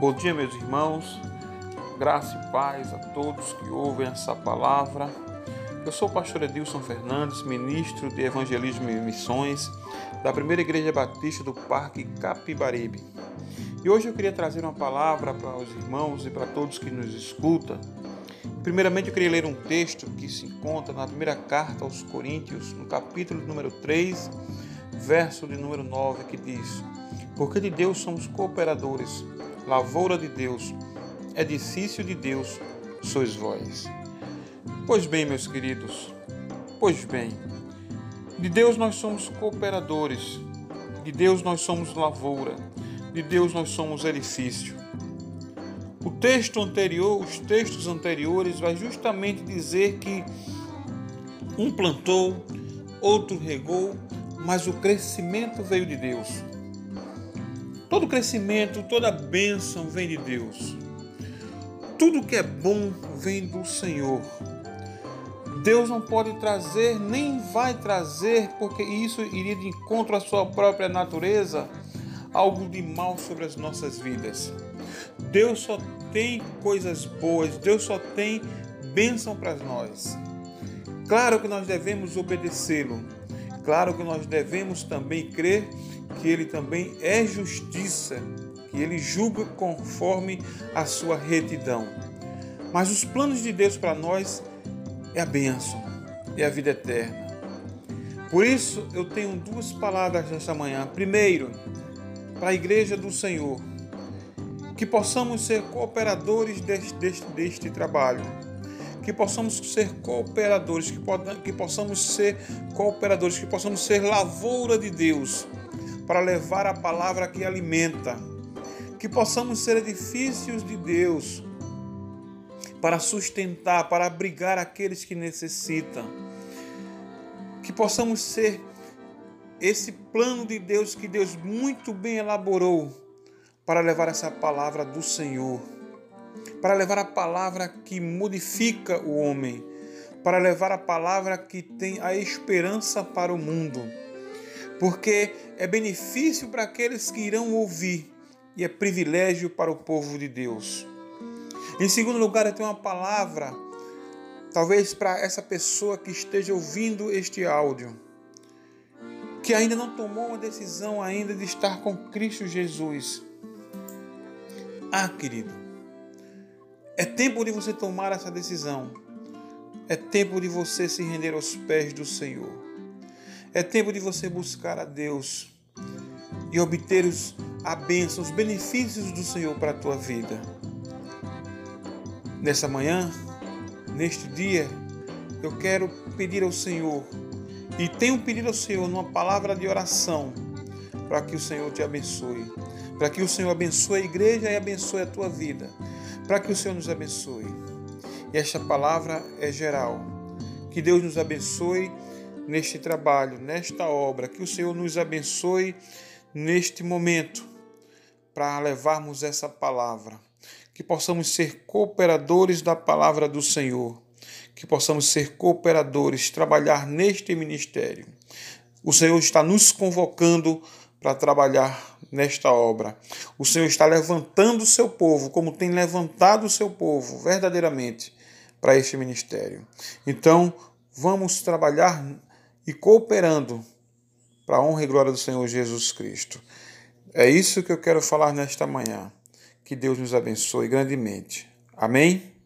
Bom dia, meus irmãos. Graça e paz a todos que ouvem essa palavra. Eu sou o pastor Edilson Fernandes, ministro de Evangelismo e Missões da Primeira Igreja Batista do Parque Capibaribe. E hoje eu queria trazer uma palavra para os irmãos e para todos que nos escutam. Primeiramente, eu queria ler um texto que se encontra na primeira carta aos Coríntios, no capítulo número 3, verso de número 9, que diz: Porque de Deus somos cooperadores lavoura de Deus, edifício de Deus sois vós. Pois bem, meus queridos, pois bem, de Deus nós somos cooperadores, de Deus nós somos lavoura, de Deus nós somos edifício. O texto anterior, os textos anteriores, vai justamente dizer que um plantou, outro regou, mas o crescimento veio de Deus. Todo crescimento, toda bênção vem de Deus. Tudo que é bom vem do Senhor. Deus não pode trazer, nem vai trazer, porque isso iria de encontro à sua própria natureza, algo de mal sobre as nossas vidas. Deus só tem coisas boas, Deus só tem bênção para nós. Claro que nós devemos obedecê-lo, claro que nós devemos também crer que ele também é justiça, que ele julga conforme a sua retidão. Mas os planos de Deus para nós é a bênção, é a vida eterna. Por isso eu tenho duas palavras nesta manhã. Primeiro, para a igreja do Senhor, que possamos ser cooperadores deste, deste, deste trabalho, que possamos ser cooperadores, que, que possamos ser cooperadores, que possamos ser lavoura de Deus para levar a palavra que alimenta. Que possamos ser edifícios de Deus para sustentar, para abrigar aqueles que necessitam. Que possamos ser esse plano de Deus que Deus muito bem elaborou para levar essa palavra do Senhor, para levar a palavra que modifica o homem, para levar a palavra que tem a esperança para o mundo porque é benefício para aqueles que irão ouvir e é privilégio para o povo de Deus. Em segundo lugar, eu tenho uma palavra, talvez para essa pessoa que esteja ouvindo este áudio, que ainda não tomou uma decisão ainda de estar com Cristo Jesus. Ah, querido, é tempo de você tomar essa decisão. É tempo de você se render aos pés do Senhor. É tempo de você buscar a Deus e obter os, a bênção, os benefícios do Senhor para a tua vida. Nessa manhã, neste dia, eu quero pedir ao Senhor e tenho pedido ao Senhor numa palavra de oração para que o Senhor te abençoe, para que o Senhor abençoe a igreja e abençoe a tua vida, para que o Senhor nos abençoe. E esta palavra é geral. Que Deus nos abençoe neste trabalho, nesta obra. Que o Senhor nos abençoe neste momento para levarmos essa palavra. Que possamos ser cooperadores da palavra do Senhor. Que possamos ser cooperadores, trabalhar neste ministério. O Senhor está nos convocando para trabalhar nesta obra. O Senhor está levantando o seu povo, como tem levantado o seu povo verdadeiramente para este ministério. Então, vamos trabalhar e cooperando para a honra e glória do Senhor Jesus Cristo. É isso que eu quero falar nesta manhã. Que Deus nos abençoe grandemente. Amém?